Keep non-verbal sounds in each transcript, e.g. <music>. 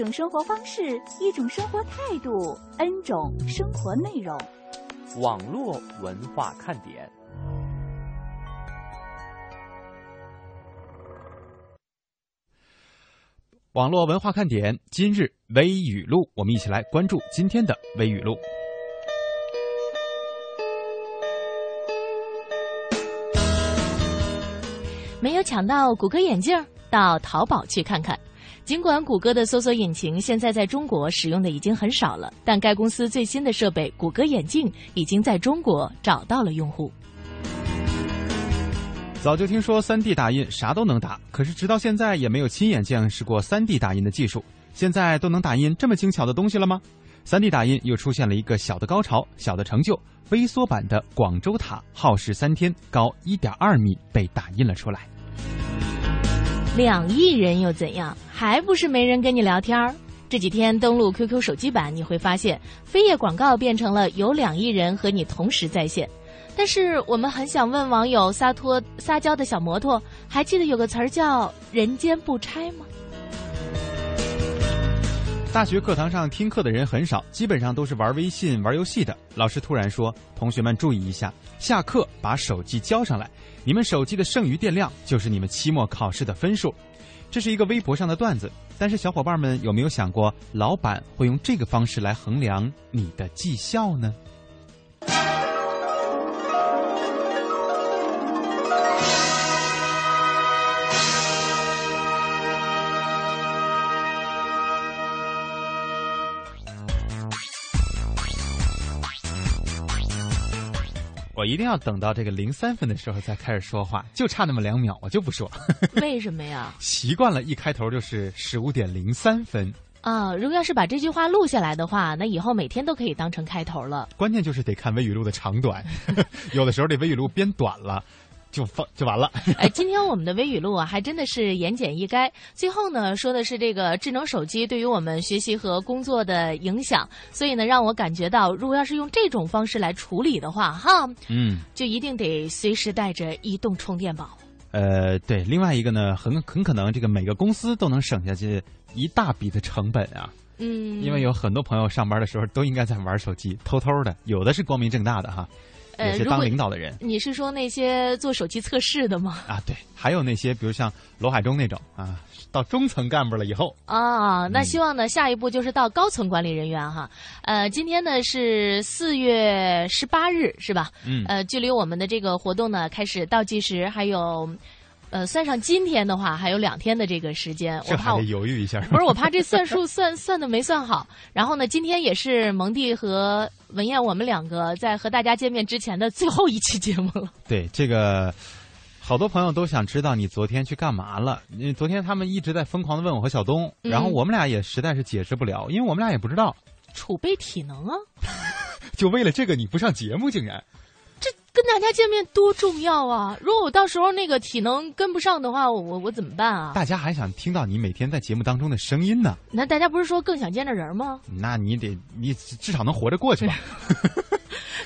一种生活方式，一种生活态度，N 种生活内容。网络文化看点。网络文化看点，今日微语录，我们一起来关注今天的微语录。没有抢到谷歌眼镜，到淘宝去看看。尽管谷歌的搜索引擎现在在中国使用的已经很少了，但该公司最新的设备谷歌眼镜已经在中国找到了用户。早就听说 3D 打印啥都能打，可是直到现在也没有亲眼见识过 3D 打印的技术。现在都能打印这么精巧的东西了吗？3D 打印又出现了一个小的高潮、小的成就，微缩版的广州塔耗时三天，高1.2米被打印了出来。两亿人又怎样？还不是没人跟你聊天儿？这几天登录 QQ 手机版，你会发现飞页广告变成了有两亿人和你同时在线。但是我们很想问网友：撒脱撒娇的小摩托，还记得有个词儿叫“人间不拆”吗？大学课堂上听课的人很少，基本上都是玩微信、玩游戏的。老师突然说：“同学们注意一下，下课把手机交上来，你们手机的剩余电量就是你们期末考试的分数。”这是一个微博上的段子，但是小伙伴们有没有想过，老板会用这个方式来衡量你的绩效呢？我一定要等到这个零三分的时候再开始说话，就差那么两秒，我就不说。<laughs> 为什么呀？习惯了，一开头就是十五点零三分啊！如果要是把这句话录下来的话，那以后每天都可以当成开头了。关键就是得看微语录的长短，<laughs> 有的时候这微语录编短了。就放就完了。<laughs> 哎，今天我们的微语录啊，还真的是言简意赅。最后呢，说的是这个智能手机对于我们学习和工作的影响，所以呢，让我感觉到，如果要是用这种方式来处理的话，哈，嗯，就一定得随时带着移动充电宝。呃，对，另外一个呢，很很可能这个每个公司都能省下去一大笔的成本啊。嗯，因为有很多朋友上班的时候都应该在玩手机，偷偷的，有的是光明正大的哈。呃，是当领导的人，你是说那些做手机测试的吗？啊，对，还有那些，比如像罗海中那种啊，到中层干部了以后啊，那希望呢，下一步就是到高层管理人员哈。呃，今天呢是四月十八日，是吧？嗯。呃，距离我们的这个活动呢开始倒计时还有。呃，算上今天的话，还有两天的这个时间，我怕得犹豫一下。不是，我 <laughs> 怕这算数算算的没算好。然后呢，今天也是蒙蒂和文燕我们两个在和大家见面之前的最后一期节目了。<laughs> 对，这个好多朋友都想知道你昨天去干嘛了。因为昨天他们一直在疯狂的问我和小东，然后我们俩也实在是解释不了，因为我们俩也不知道。储备体能啊！就为了这个你不上节目，竟然。跟大家见面多重要啊！如果我到时候那个体能跟不上的话，我我怎么办啊？大家还想听到你每天在节目当中的声音呢。那大家不是说更想见着人吗？那你得你至少能活着过去吧。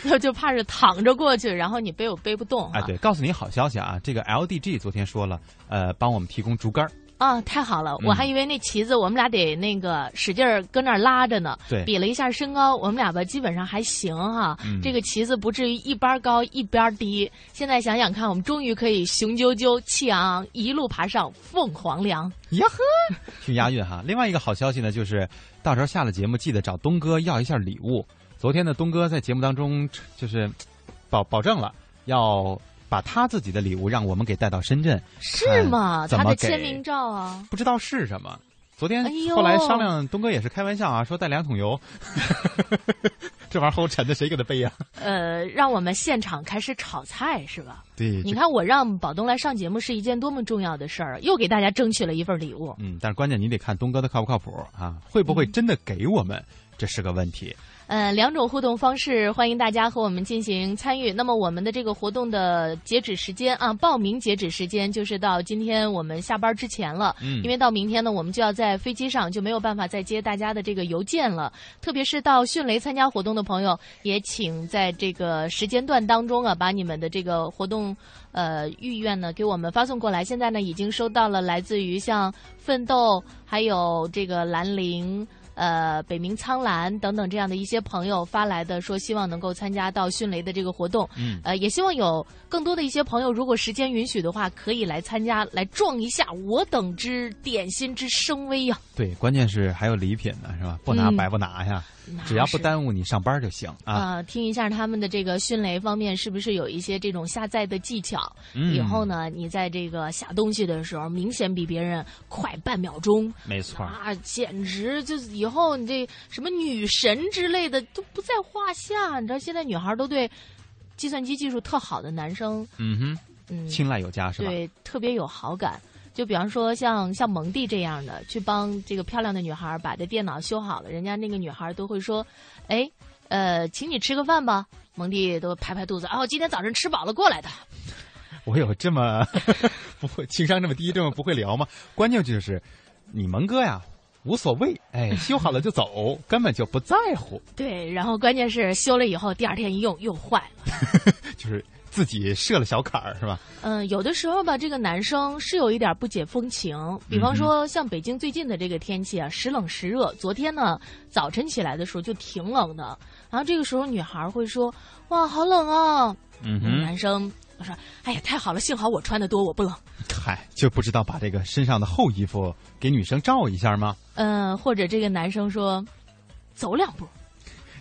那 <laughs> 就怕是躺着过去，然后你背我背不动。哎，对，告诉你好消息啊！这个 LDG 昨天说了，呃，帮我们提供竹竿。啊，太好了！我还以为那旗子我们俩得那个使劲儿搁那儿拉着呢。对，比了一下身高，我们俩吧基本上还行哈。这个旗子不至于一边高一边低。现在想想看，我们终于可以雄赳赳、气昂昂一路爬上凤凰梁。呀呵，挺押韵哈。另外一个好消息呢，就是到时候下了节目记得找东哥要一下礼物。昨天呢，东哥在节目当中就是保保证了要。把他自己的礼物让我们给带到深圳，是吗？他的签名照啊，不知道是什么。昨天后来商量，东哥也是开玩笑啊，说带两桶油，<laughs> 这玩意儿齁沉的，谁给他背呀？<laughs> 呃，让我们现场开始炒菜是吧？对，你看我让宝东来上节目是一件多么重要的事儿，又给大家争取了一份礼物。嗯，但是关键你得看东哥的靠不靠谱啊，会不会真的给我们？这是个问题。呃，两种互动方式，欢迎大家和我们进行参与。那么我们的这个活动的截止时间啊，报名截止时间就是到今天我们下班之前了。嗯因为到明天呢，我们就要在飞机上，就没有办法再接大家的这个邮件了。特别是到迅雷参加活动的朋友，也请在这个时间段当中啊，把你们的这个活动呃意愿呢给我们发送过来。现在呢，已经收到了来自于像奋斗，还有这个兰陵。呃，北冥苍蓝等等这样的一些朋友发来的，说希望能够参加到迅雷的这个活动。嗯呃，也希望有更多的一些朋友，如果时间允许的话，可以来参加，来撞一下我等之点心之声威呀、对，关键是还有礼品呢，是吧？不拿嗯白不拿呀，那只要不耽误你上班就行啊。啊、听一下他们的这个迅雷方面是不是有一些这种下载的技巧？嗯以后呢，你在这个下东西的时候，明显比别人快半秒钟没错儿，啊，简直就是以后你这什么女神之类的都不在话下。你知道现在女孩都对计算机技术特好的男生，嗯哼，嗯，青睐有加是吧？对，特别有好感。就比方说像像蒙蒂这样的，去帮这个漂亮的女孩把这电脑修好了，人家那个女孩都会说：“哎，呃，请你吃个饭吧。”蒙蒂都拍拍肚子，哦，今天早晨吃饱了过来的。我有这么 <laughs> 不会情商这么低，这么不会聊吗？关键就是你蒙哥呀，无所谓，哎，修好了就走，根本就不在乎，对，然后关键是修了以后，第二天一用又坏了。<laughs> 就是自己设了小坎儿，是吧？嗯，有的时候吧，这个男生是有一点不解风情。比方说，像北京最近的这个天气啊，时冷时热。昨天呢，早晨起来的时候就挺冷的，然后这个时候女孩会说：“哇，好冷啊！”嗯男生我说：“哎呀，太好了，幸好我穿的多，我不冷。嗨，就不知道把这个身上的厚衣服给女生罩一下吗？”嗯，或者这个男生说：“走两步，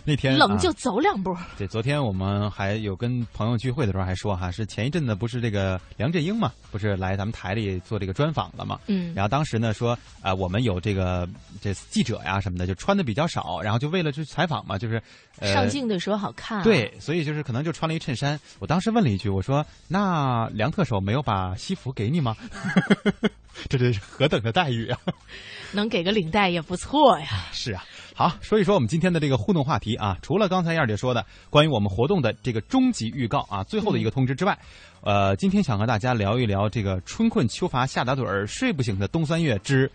那天啊冷就走两步。对，昨天我们还有跟朋友聚会的时候还说哈，是前一阵子不是这个梁振英嘛，不是来咱们台里做这个专访了嘛？嗯然后当时呢说，啊、我们有这个这记者呀什么的，就穿的比较少，然后就为了去采访嘛，就是、呃、上镜的时候好看、啊。对，所以就是可能就穿了一衬衫。我当时问了一句，我说：“那梁特首没有把西服给你吗？” <laughs> 这这是何等的待遇啊！能给个领带也不错呀。是啊，好，说一说我们今天的这个互动话题啊。除了刚才燕儿姐说的关于我们活动的这个终极预告啊，最后的一个通知之外，呃，今天想和大家聊一聊这个春困秋乏夏打盹儿睡不醒的冬三月之，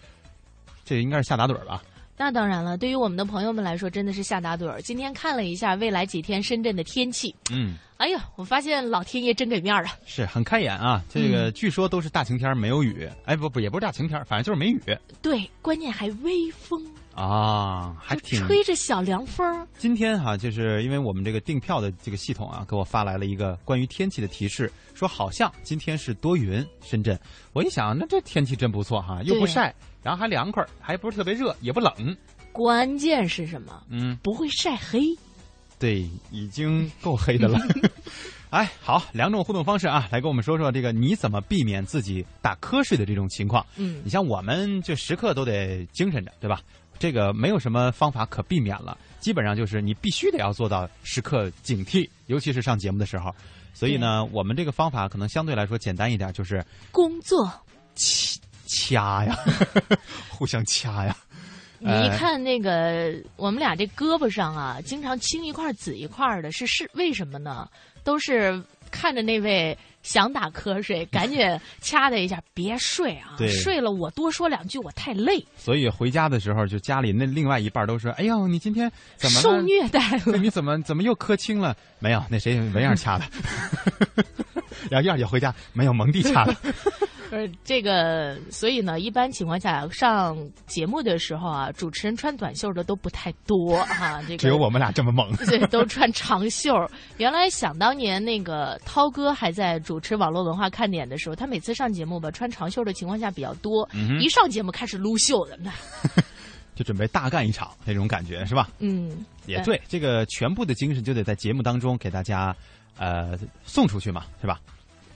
这应该是夏打盹儿吧？那当然了，对于我们的朋友们来说，真的是夏打盹儿。今天看了一下未来几天深圳的天气，嗯，哎呀，我发现老天爷真给面儿了。是很开眼啊。这个据说都是大晴天没有雨，哎，不不，也不是大晴天，反正就是没雨对，关键还微风，啊，还挺吹着小凉风。今天哈、就是因为我们这个订票的这个系统啊，给我发来了一个关于天气的提示，说好像今天是多云，深圳。我一想，那这天气真不错哈、又不晒，然后还凉快，还不是特别热，也不冷。关键是什么？嗯，不会晒黑。对，已经够黑的了。<laughs> 哎，好，两种互动方式啊，来跟我们说说这个你怎么避免自己打瞌睡的这种情况。嗯你像我们就时刻都得精神着，对吧？这个没有什么方法可避免了，基本上就是你必须得要做到时刻警惕，尤其是上节目的时候。所以呢，我们这个方法可能相对来说简单一点，就是工作，掐掐呀，<laughs> 互相掐呀。你一看那个，我们俩这胳膊上啊，经常青一块紫一块的，是是为什么呢？都是看着那位想打瞌睡，<laughs> 赶紧掐他一下，别睡啊！睡了我多说两句，我太累，所以回家的时候，就家里那另外一半都说：“哎呦，你今天怎么受虐待了。对，<laughs> 你怎么怎么又磕青了？没有，那谁没样掐的。<laughs> 然后燕儿姐回家没有蒙蒂掐的。<laughs> 呃，这个，所以呢，一般情况下上节目的时候啊，主持人穿短袖的都不太多啊。这个只有我们俩这么猛。<laughs> 对，都穿长袖。原来想当年那个涛哥还在主持网络文化看点的时候，他每次上节目吧，穿长袖的情况下比较多。嗯一上节目开始撸袖子，那 <laughs> 就准备大干一场那种感觉是吧？嗯，也对，这个全部的精神就得在节目当中给大家呃送出去嘛，是吧？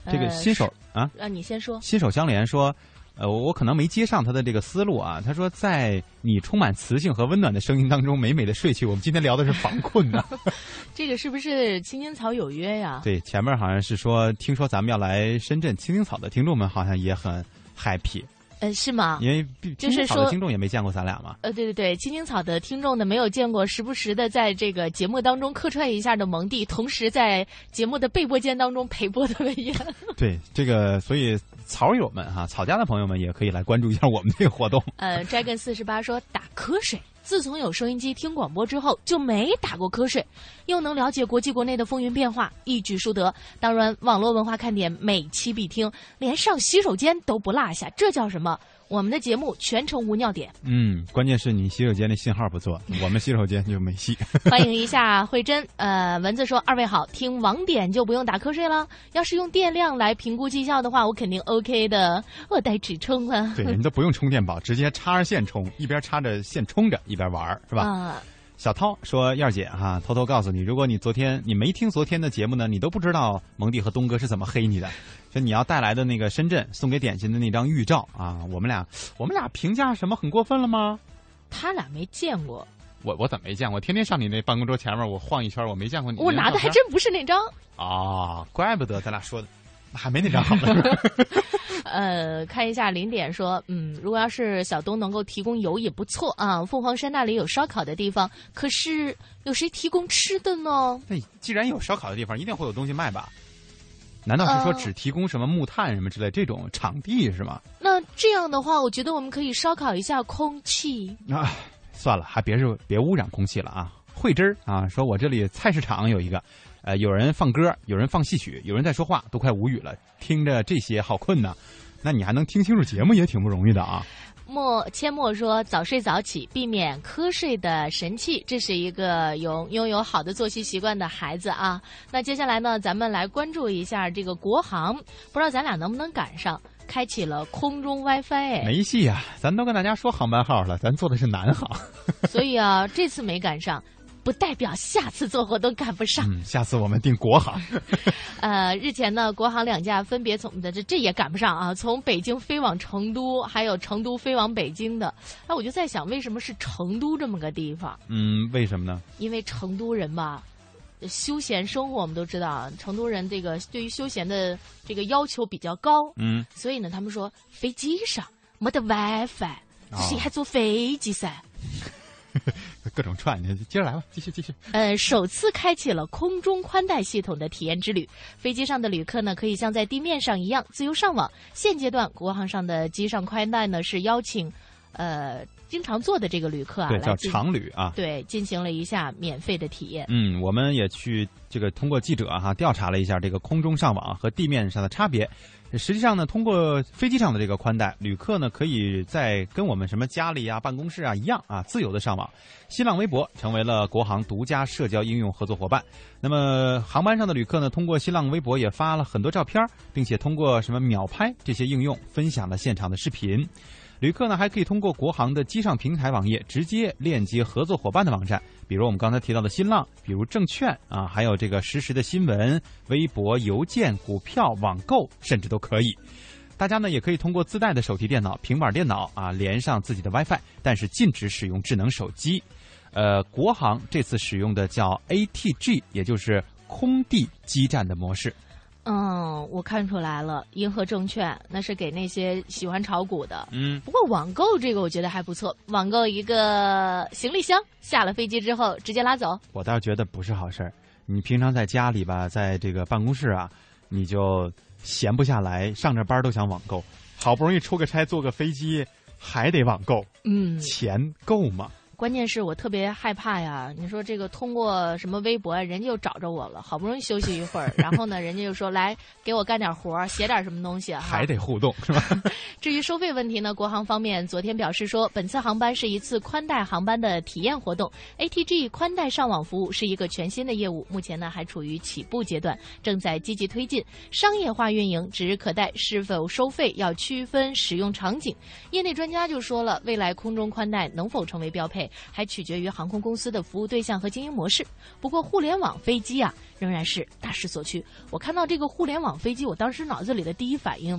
这个呃新手啊，啊，你先说。新手相连说。呃，我我可能没接上他的这个思路啊。他说，在你充满磁性和温暖的声音当中，美美的睡去。我们今天聊的是防困呢。<laughs> <laughs> 这个是不是青青草有约呀？对，前面好像是说，听说咱们要来深圳青青草的听众们好像也很 happy。呃，是吗？因为就是说听众也没见过咱俩嘛。呃，对对对，青青草的听众呢，没有见过时不时的在这个节目当中客串一下的蒙蒂，同时在节目的备播间当中陪播的文言。<laughs> 对，这个所以草友们哈、草家的朋友们也可以来关注一下我们这个活动。呃，Dragon 四十八说打瞌睡。自从有收音机听广播之后，就没打过瞌睡，又能了解国际国内的风云变化，一举数得。当然，网络文化看点每期必听，连上洗手间都不落下，这叫什么？我们的节目全程无尿点。嗯，关键是你洗手间的信号不错，<laughs> 我们洗手间就没戏。<laughs> 欢迎一下慧珍。呃，蚊子说：“二位好，听网点就不用打瞌睡了。要是用电量来评估绩效的话，我肯定 OK 的。我带纸充啊。对，你都不用充电宝，直接插着线充，一边插着线充着，一边玩儿，是吧？啊，小涛说：“燕儿姐哈，偷偷告诉你，如果你昨天你没听昨天的节目呢，你都不知道蒙蒂和东哥是怎么黑你的。说你要带来的那个深圳送给点心的那张预照啊，我们俩我们俩评价什么很过分了吗？他俩没见过，我我怎么没见过？天天上你那办公桌前面我晃一圈，我没见过你。我拿的还真不是那张。啊，怪不得咱俩说的 <laughs> 还没那张好呢。<laughs> 呃，看一下零点说，嗯，如果要是小东能够提供油也不错啊。凤凰山那里有烧烤的地方，可是有谁提供吃的呢？那既然有烧烤的地方，一定会有东西卖吧？难道是说呃只提供什么木炭什么之类这种场地是吗？那这样的话，我觉得我们可以烧烤一下空气。啊，算了，还别是别污染空气了啊！慧芝儿啊，说我这里菜市场有一个，呃，有人放歌，有人放戏曲，有人在说话，都快无语了，听着这些好困呐。那你还能听清楚节目，也挺不容易的啊。莫阡陌说：“早睡早起，避免瞌睡的神器，这是一个有拥有好的作息习惯的孩子啊。”那接下来呢，咱们来关注一下这个国航，不知道咱俩能不能赶上，开启了空中 WiFi 哎。没戏啊，咱都跟大家说航班号了，咱坐的是南航。所以啊，这次没赶上，不代表下次做活动赶不上。嗯，下次我们订国航。<laughs> 呃，日前呢，国航两架分别从的这这也赶不上啊，从北京飞往成都，还有成都飞往北京的。那，我就在想，为什么是成都这么个地方？嗯，为什么呢？因为成都人吧，休闲生活我们都知道啊，成都人这个对于休闲的这个要求比较高，嗯，所以呢，他们说飞机上没得 WiFi，哦谁还坐飞机噻？<laughs> 各种串，接着来吧，继续继续。呃，首次开启了空中宽带系统的体验之旅。飞机上的旅客呢，可以像在地面上一样自由上网。现阶段，国航上的机上宽带呢是邀请，呃，经常坐的这个旅客啊，对，叫常旅啊。对进行了一下免费的体验。嗯，我们也去这个通过记者哈、调查了一下这个空中上网和地面上的差别。实际上呢，通过飞机上的这个宽带，旅客呢可以在跟我们什么家里啊、办公室啊一样啊，自由的上网。新浪微博成为了国航独家社交应用合作伙伴。那么航班上的旅客呢，通过新浪微博也发了很多照片，并且通过什么秒拍这些应用分享了现场的视频。旅客呢还可以通过国航的机上平台网页直接链接合作伙伴的网站，比如我们刚才提到的新浪，比如证券啊，还有这个实时的新闻、微博、邮件、股票、网购，甚至都可以。大家呢也可以通过自带的手提电脑、平板电脑啊连上自己的 WiFi，但是禁止使用智能手机。呃，国航这次使用的叫 ATG，也就是空地基站的模式。嗯，我看出来了，银河证券那是给那些喜欢炒股的。嗯，不过网购这个我觉得还不错，网购一个行李箱，下了飞机之后直接拉走。我倒觉得不是好事儿。你平常在家里吧，在这个办公室啊，你就闲不下来，上着班都想网购，好不容易出个差坐个飞机，还得网购，嗯，钱够吗？关键是我特别害怕呀！你说这个通过什么微博啊，人家又找着我了，好不容易休息一会儿，然后呢，人家又说来给我干点活儿，写点什么东西啊，还得互动是吧？<laughs> 至于收费问题呢，国航方面昨天表示说，本次航班是一次宽带航班的体验活动，ATG 宽带上网服务是一个全新的业务，目前呢还处于起步阶段，正在积极推进商业化运营。指日可待，是否收费要区分使用场景。业内专家就说了，未来空中宽带能否成为标配，还取决于航空公司的服务对象和经营模式。不过，互联网飞机啊，仍然是大势所趋。我看到这个互联网飞机，我当时脑子里的第一反应。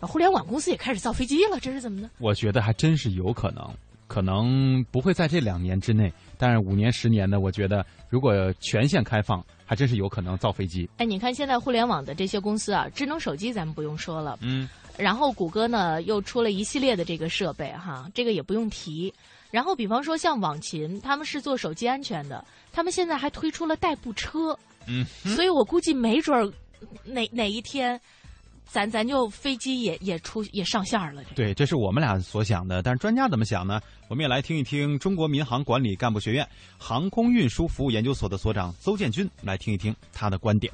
啊互联网公司也开始造飞机了，这是怎么呢？我觉得还真是有可能，可能不会在这两年之内，但是五年、十年的，我觉得如果全线开放，还真是有可能造飞机。哎，你看现在互联网的这些公司啊，智能手机咱们不用说了，嗯，然后谷歌呢又出了一系列的这个设备哈，这个也不用提。然后比方说像网秦，他们是做手机安全的，他们现在还推出了代步车。嗯，所以我估计没准儿哪哪一天，咱咱就飞机也也出也上线了。对，这是我们俩所想的，但是专家怎么想呢？我们也来听一听中国民航管理干部学院航空运输服务研究所的所长邹建军来听一听他的观点。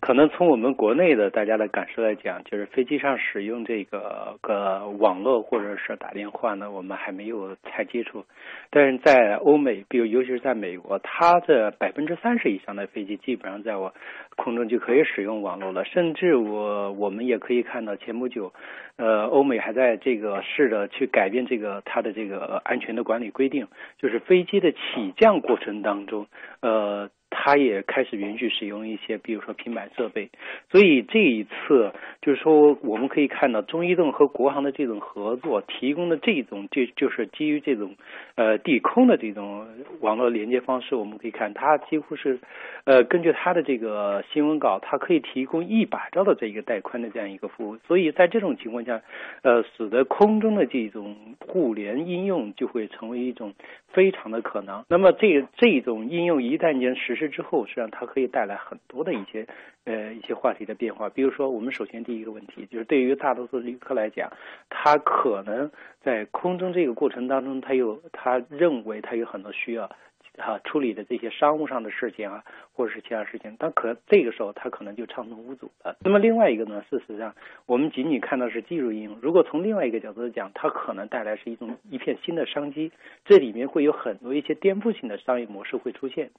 可能从我们国内的大家的感受来讲，就是飞机上使用这个个网络或者是打电话呢，我们还没有太接触。但是在欧美，比如尤其是在美国，它这百分之三十以上的飞机基本上在我空中就可以使用网络了。甚至我我们也可以看到，前不久，呃，欧美还在这个试着去改变这个它的这个安全的管理规定，就是飞机的起降过程当中，呃。它也开始允许使用一些，比如说平板设备，所以这一次就是说，我们可以看到中移动和国航的这种合作，提供的这种就就是基于这种呃地空的这种网络连接方式，我们可以看它几乎是呃根据它的这个新闻稿，它可以提供一百兆的这一个带宽的这样一个服务，所以在这种情况下，呃，使得空中的这种互联应用就会成为一种非常的可能。那么这这种应用一旦间实施这之后，实际上它可以带来很多的一些呃一些话题的变化。比如说，我们首先第一个问题就是对于大多数旅客来讲，他可能在空中这个过程当中，他有他认为他有很多需要。啊，处理的这些商务上的事情啊，或者是其他事情，他可这个时候他可能就畅通无阻了。那么另外一个呢，事实上我们仅仅看到是技术应用，如果从另外一个角度讲，它可能带来是一种一片新的商机，这里面会有很多一些颠覆性的商业模式会出现。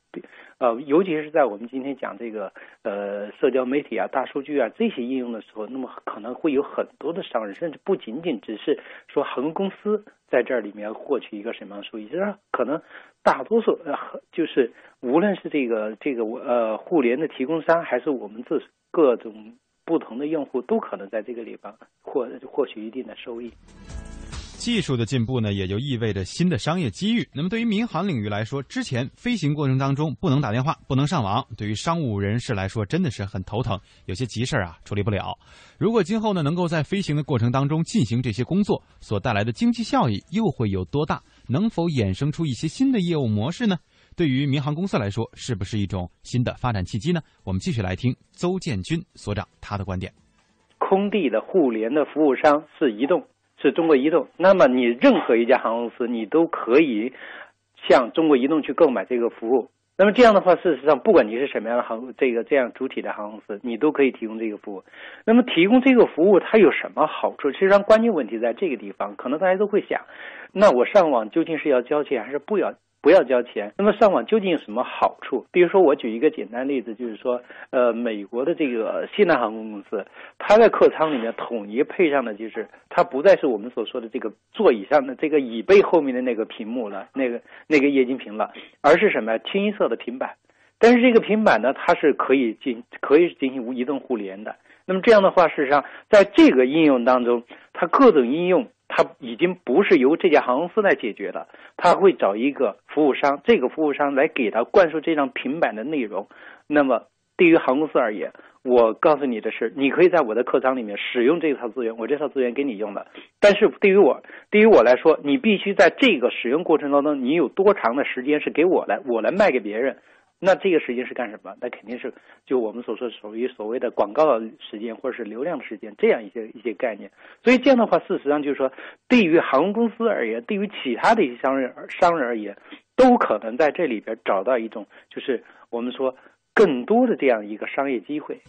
呃，尤其是在我们今天讲这个呃社交媒体啊、大数据啊这些应用的时候，那么可能会有很多的商人，甚至不仅仅只是说航空公司。在这里面获取一个什么样的收益？就是可能大多数呃，就是无论是这个这个呃互联的提供商，还是我们自各种不同的用户，都可能在这个里边获获取一定的收益。技术的进步呢，也就意味着新的商业机遇。那么，对于民航领域来说，之前飞行过程当中不能打电话、不能上网，对于商务人士来说真的是很头疼，有些急事儿啊处理不了。如果今后呢能够在飞行的过程当中进行这些工作，所带来的经济效益又会有多大？能否衍生出一些新的业务模式呢？对于民航公司来说，是不是一种新的发展契机呢？我们继续来听邹建军所长他的观点。空地的互联的服务商是移动。是中国移动，那么你任何一家航空公司，你都可以向中国移动去购买这个服务。那么这样的话，事实上，不管你是什么样的航这个这样主体的航空公司，你都可以提供这个服务。那么提供这个服务，它有什么好处？其实上，关键问题在这个地方，可能大家都会想，那我上网究竟是要交钱还是不要？不要交钱。那么上网究竟有什么好处？比如说，我举一个简单例子，就是说，呃，美国的这个西南航空公司，它在客舱里面统一配上的就是，它不再是我们所说的这个座椅上的这个椅背后面的那个屏幕了，那个那个液晶屏了，而是什么清一色的平板。但是这个平板呢，它是可以进可以进行无移动互联的。那么这样的话，事实上，在这个应用当中，它各种应用。它已经不是由这家航空公司来解决的，他会找一个服务商，这个服务商来给他灌输这张平板的内容。那么对于航空公司而言，我告诉你的是，你可以在我的客舱里面使用这套资源，我这套资源给你用了。但是对于我，对于我来说，你必须在这个使用过程当中，你有多长的时间是给我来，我来卖给别人。那这个时间是干什么？那肯定是就我们所说属于所谓的广告时间，或者是流量时间这样一些一些概念。所以这样的话，事实上就是说，对于航空公司而言，对于其他的一些商人商人而言，都可能在这里边找到一种就是我们说更多的这样一个商业机会。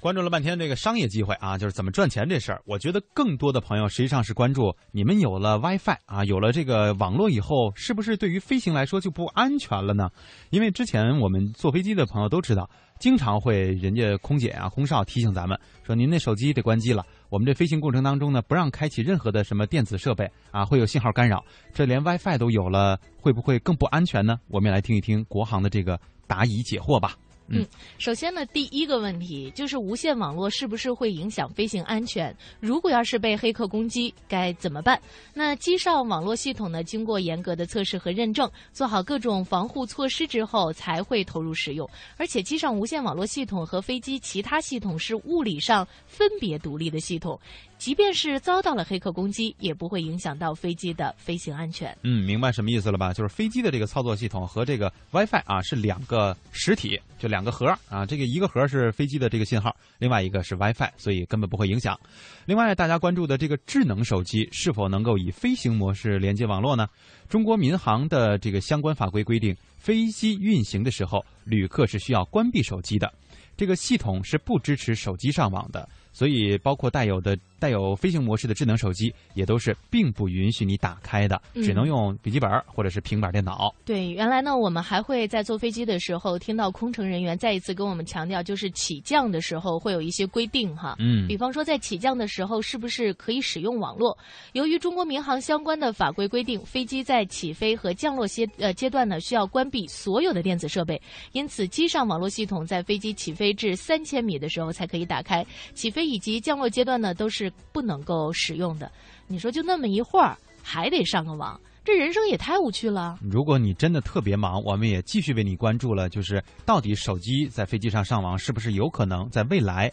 关注了半天这个商业机会啊，就是怎么赚钱这事儿。我觉得更多的朋友实际上是关注你们有了 WiFi 啊，有了这个网络以后，是不是对于飞行来说就不安全了呢？因为之前我们坐飞机的朋友都知道，经常会人家空姐啊、空少提醒咱们说，您那手机得关机了。我们这飞行过程当中呢，不让开启任何的什么电子设备啊，会有信号干扰。这连 WiFi 都有了，会不会更不安全呢？我们也来听一听国航的这个答疑解惑吧。嗯，首先呢，第一个问题就是无线网络是不是会影响飞行安全？如果要是被黑客攻击，该怎么办？那机上网络系统呢，经过严格的测试和认证，做好各种防护措施之后才会投入使用。而且，机上无线网络系统和飞机其他系统是物理上分别独立的系统。即便是遭到了黑客攻击，也不会影响到飞机的飞行安全。嗯，明白什么意思了吧？就是飞机的这个操作系统和这个 WiFi 啊是两个实体，就两个核啊。这个一个核是飞机的这个信号，另外一个是 WiFi，所以根本不会影响。另外，大家关注的这个智能手机是否能够以飞行模式连接网络呢？中国民航的这个相关法规规定，飞机运行的时候，旅客是需要关闭手机的，这个系统是不支持手机上网的。所以，包括带有的带有飞行模式的智能手机，也都是并不允许你打开的，只能用笔记本或者是平板电脑。对，原来呢，我们还会在坐飞机的时候听到空乘人员再一次跟我们强调，就是起降的时候会有一些规定哈。嗯，比方说在起降的时候是不是可以使用网络？由于中国民航相关的法规规定，飞机在起飞和降落阶呃阶段呢需要关闭所有的电子设备，因此机上网络系统在飞机起飞至三千米的时候才可以打开，起飞。以及降落阶段呢，都是不能够使用的。你说就那么一会儿，还得上个网，这人生也太无趣了。如果你真的特别忙，我们也继续为你关注了，就是到底手机在飞机上上网是不是有可能在未来？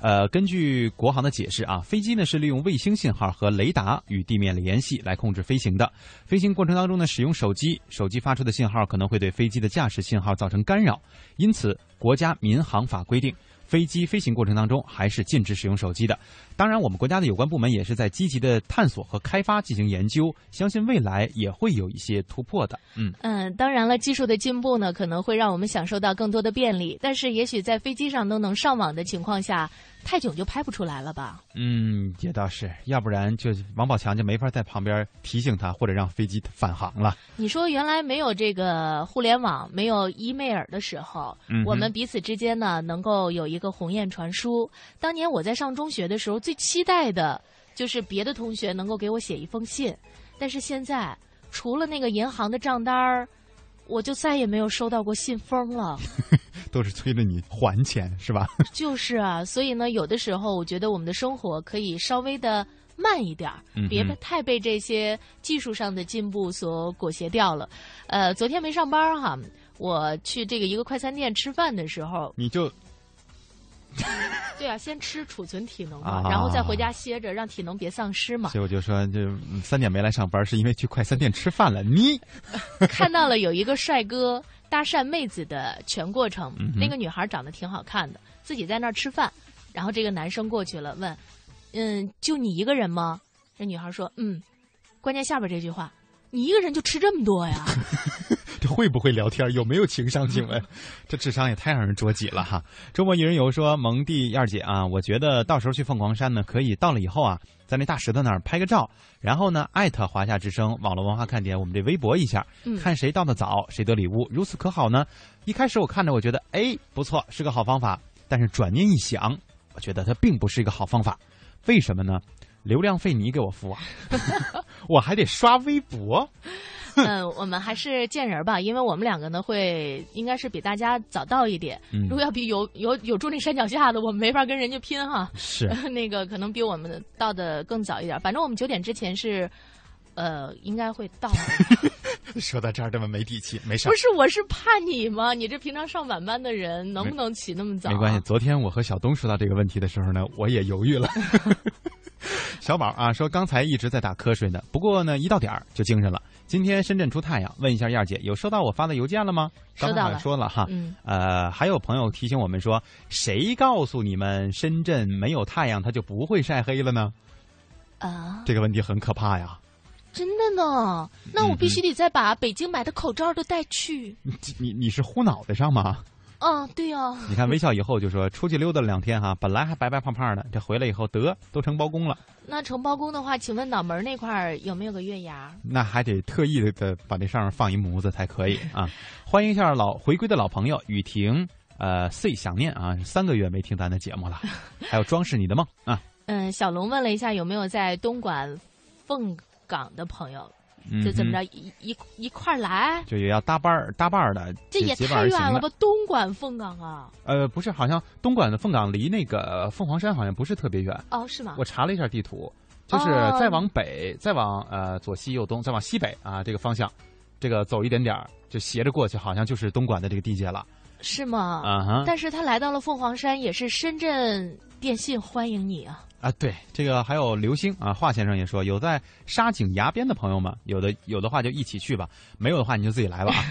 呃，根据国航的解释啊，飞机呢是利用卫星信号和雷达与地面联系来控制飞行的。飞行过程当中呢，使用手机，手机发出的信号可能会对飞机的驾驶信号造成干扰，因此国家民航法规定。飞机飞行过程当中还是禁止使用手机的。当然，我们国家的有关部门也是在积极的探索和开发进行研究，相信未来也会有一些突破的。嗯嗯，当然了，技术的进步呢，可能会让我们享受到更多的便利，但是也许在飞机上都能上网的情况下。太久就拍不出来了吧？嗯，也倒是，要不然就王宝强就没法在旁边提醒他，或者让飞机返航了。你说原来没有这个互联网、没有 email 的时候，我们彼此之间呢能够有一个鸿雁传书。当年我在上中学的时候，最期待的就是别的同学能够给我写一封信，但是现在除了那个银行的账单儿。我就再也没有收到过信封了，<laughs> 都是催着你还钱是吧？<laughs> 就是啊，所以呢，有的时候我觉得我们的生活可以稍微的慢一点儿，别太被这些技术上的进步所裹挟掉了。呃，昨天没上班哈，我去这个一个快餐店吃饭的时候，你就。<laughs> 对啊，先吃储存体能嘛，然后再回家歇着，让体能别丧失嘛。所以我就说，就三点没来上班，是因为去快餐店吃饭了。你 <laughs> 看到了有一个帅哥搭讪妹子的全过程，那个女孩长得挺好看的，自己在那儿吃饭，然后这个男生过去了，问：“嗯，就你一个人吗？”这女孩说：“嗯。”关键下边这句话：“你一个人就吃这么多呀？”这会不会聊天？有没有情商？请问，这智商也太让人捉急了哈！周末一人游说蒙蒂燕姐啊，我觉得到时候去凤凰山呢，可以到了以后啊，在那大石头那儿拍个照，然后呢艾特华夏之声网络文化看点我们这微博一下，看谁到的早谁得礼物，如此可好呢？一开始我看着我觉得哎不错，是个好方法，但是转念一想，我觉得它并不是一个好方法，为什么呢？流量费你给我付啊，<laughs> 我还得刷微博。<laughs> 嗯，我们还是见人吧，因为我们两个呢会应该是比大家早到一点。如果要比有有有住那山脚下的，我们没法跟人家拼哈。是 <laughs> 那个可能比我们到的更早一点，反正我们九点之前是，呃，应该会到。<laughs> 说到这儿这么没底气，没事。不是，我是怕你吗？你这平常上晚班的人，能不能起那么早？没关系，昨天我和小东说到这个问题的时候呢，我也犹豫了。<laughs> 小宝啊，说刚才一直在打瞌睡呢，不过呢，一到点儿就精神了。今天深圳出太阳，问一下燕儿姐，有收到我发的邮件了吗？收到了，说了哈。嗯。呃，还有朋友提醒我们说，谁告诉你们深圳没有太阳，它就不会晒黑了呢？啊，这个问题很可怕呀。真的呢？那我必须得再把北京买的口罩都带去。你你你是糊脑袋上吗？啊，对呀。你看微笑以后就说出去溜达了两天哈，本来还白白胖胖的，这回来以后得都成包公了。那成包公的话，请问脑门那块儿有没有个月牙？那还得特意的把这上面放一模子才可以啊！<laughs> 欢迎一下老回归的老朋友雨婷，呃，C 想念啊，三个月没听咱的节目了。<laughs> 还有装饰你的梦啊。嗯，小龙问了一下有没有在东莞凤岗的朋友。就怎么着一一一块儿来，就也要搭伴儿搭伴儿的，这也太远了吧？东莞凤岗啊？呃，不是，好像东莞的凤岗离那个凤凰山好像不是特别远哦，是吗？我查了一下地图，就是再往北，再往呃左西右东，再往西北啊这个方向，这个走一点点儿，就斜着过去，好像就是东莞的这个地界了，是吗？啊哈！但是他来到了凤凰山，也是深圳电信欢迎你啊。啊，对，这个还有刘星啊，华先生也说，有在沙井崖边的朋友们，有的有的话就一起去吧，没有的话你就自己来吧啊。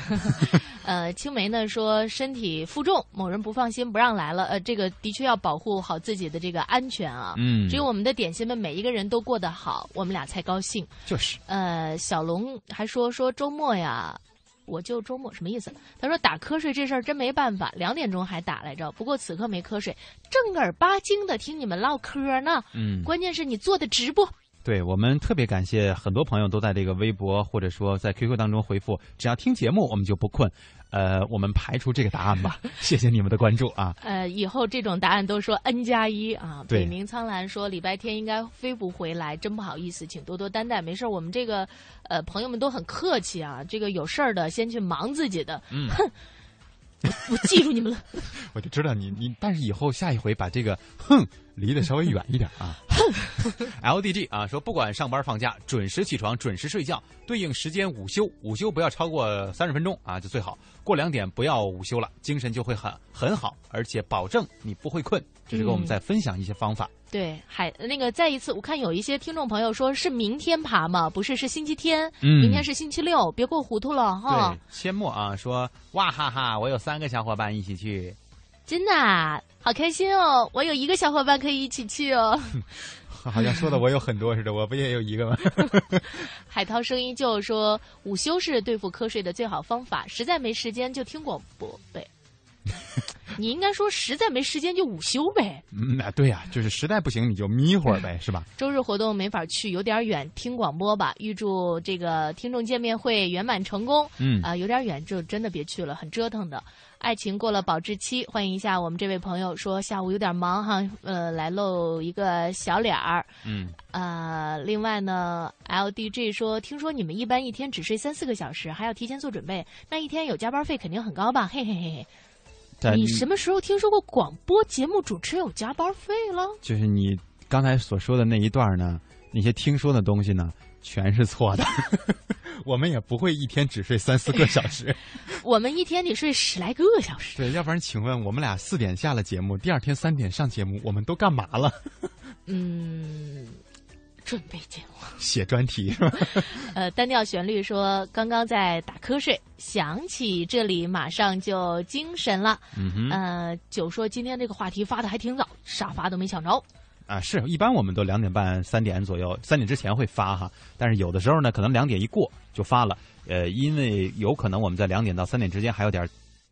<laughs> 呃，青梅呢说身体负重，某人不放心不让来了。呃，这个的确要保护好自己的这个安全啊。嗯只有我们的点心们每一个人都过得好，我们俩才高兴。就是，呃，小龙还说说周末呀，我就周末什么意思？他说打瞌睡这事儿真没办法，两点钟还打来着，不过此刻没瞌睡，正儿八经的听你们唠嗑呢。嗯，关键是你做的直播，对我们特别感谢很多朋友都在这个微博或者说在 QQ 当中回复，只要听节目我们就不困。呃，我们排除这个答案吧，谢谢你们的关注啊。呃，以后这种答案都说 N 加一啊。对北冥苍兰说礼拜天应该飞不回来，真不好意思，请多多担待。没事，我们这个呃朋友们都很客气啊。这个有事儿的先去忙自己的，嗯哼，我我记住你们了。<laughs> 我就知道你你，但是以后下一回把这个 <laughs> 哼离得稍微远一点啊。<laughs> LDG 啊说，不管上班放假，准时起床，准时睡觉，对应时间午休，午休不要超过三十分钟啊，就最好。过两点不要午休了，精神就会很很好，而且保证你不会困。这是给我们嗯再分享一些方法。对，还那个再一次，我看有一些听众朋友说是明天爬吗？不是，是星期天，嗯明天是星期六，别过糊涂了哈对。，阡陌啊说，哇哈哈，我有三个小伙伴一起去。真的啊、好开心哦！我有一个小伙伴可以一起去哦。<laughs> 好像说的我有很多似的，我不也有一个吗？<laughs> 海涛声音就说，午休是对付瞌睡的最好方法，实在没时间就听广播呗。<laughs> 你应该说实在没时间就午休呗。嗯，啊，对呀、就是实在不行你就眯会儿呗，是吧？周日活动没法去，有点远，听广播吧。预祝这个听众见面会圆满成功。嗯啊、有点远就真的别去了，很折腾的。爱情过了保质期，欢迎一下我们这位朋友说下午有点忙哈，呃，来露一个小脸儿。嗯，呃，另外呢，LDG 说，听说你们一般一天只睡三四个小时，还要提前做准备，那一天有加班费肯定很高吧？嘿嘿嘿嘿。但你什么时候听说过广播节目主持人有加班费了？就是你刚才所说的那一段呢，那些听说的东西呢，全是错的。<laughs> 我们也不会一天只睡三四个小时。<laughs> 我们一天得睡十来个小时。对，要不然请问我们俩四点下了节目，第二天三点上节目，我们都干嘛了？嗯，准备节目。写专题是吧？<laughs> 呃，单调旋律说，刚刚在打瞌睡，想起这里马上就精神了。嗯哼，呃，九说今天这个话题发的还挺早，沙发都没抢着。啊，是一般我们都两点半、三点左右，三点之前会发哈。但是有的时候呢，可能两点一过就发了。呃，因为有可能我们在两点到三点之间还有点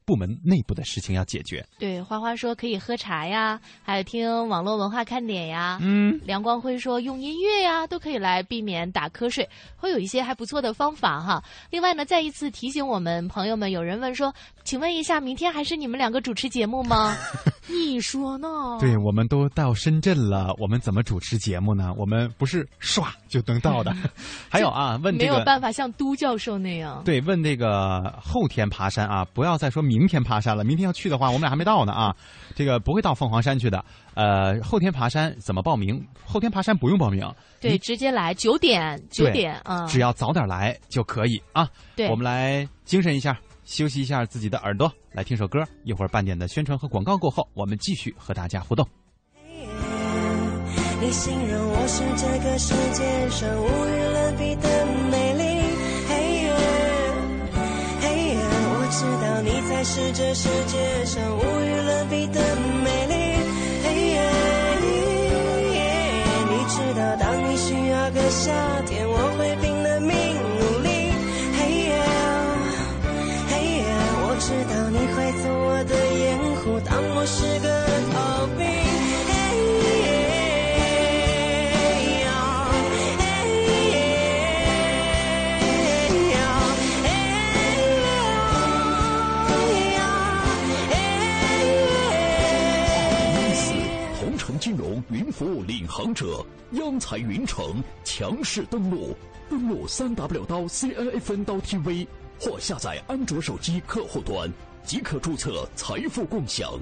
部门内部的事情要解决。对，花花说可以喝茶呀，还有听网络文化看点呀。嗯，梁光辉说用音乐呀，都可以来避免打瞌睡，会有一些还不错的方法哈。另外呢，再一次提醒我们朋友们，有人问说，请问一下，明天还是你们两个主持节目吗？<laughs> 你说呢？对，我们都到深圳了，我们怎么主持节目呢？我们不是唰就能到的。<laughs> 还有啊，问没这个。有办法像都教授那样。对，问那个后天爬山啊，不要再说明天爬山了。明天要去的话，我们俩还没到呢啊，这个不会到凤凰山去的。呃，后天爬山怎么报名？后天爬山不用报名，对，直接来九点，九点啊，只要早点来就可以啊。对我们来精神一下，休息一下自己的耳朵，来听首歌。一会儿半点的宣传和广告过后，我们继续和大家互动。你形容我是这个世界上无与伦比的美知道你才是这世界上无与伦比的美丽，嘿耶，你知道当你需要个夏天，我会领航者央财云城强势登陆，登录三 w 刀 cnfn 刀 tv 或下载安卓手机客户端即可注册财富共享。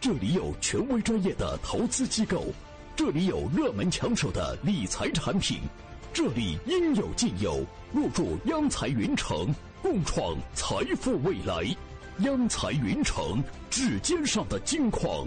这里有权威专业的投资机构，这里有热门抢手的理财产品，这里应有尽有。入驻央财云城，共创财富未来。央财云城，指尖上的金矿。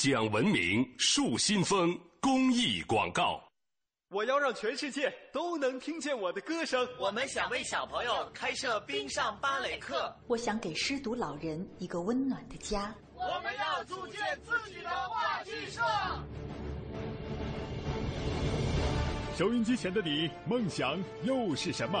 讲文明树新风公益广告。我要让全世界都能听见我的歌声。我们想为小朋友开设冰上芭蕾课。我想给失独老人一个温暖的家。我们要组建自己的话剧社。收音机前的你，梦想又是什么？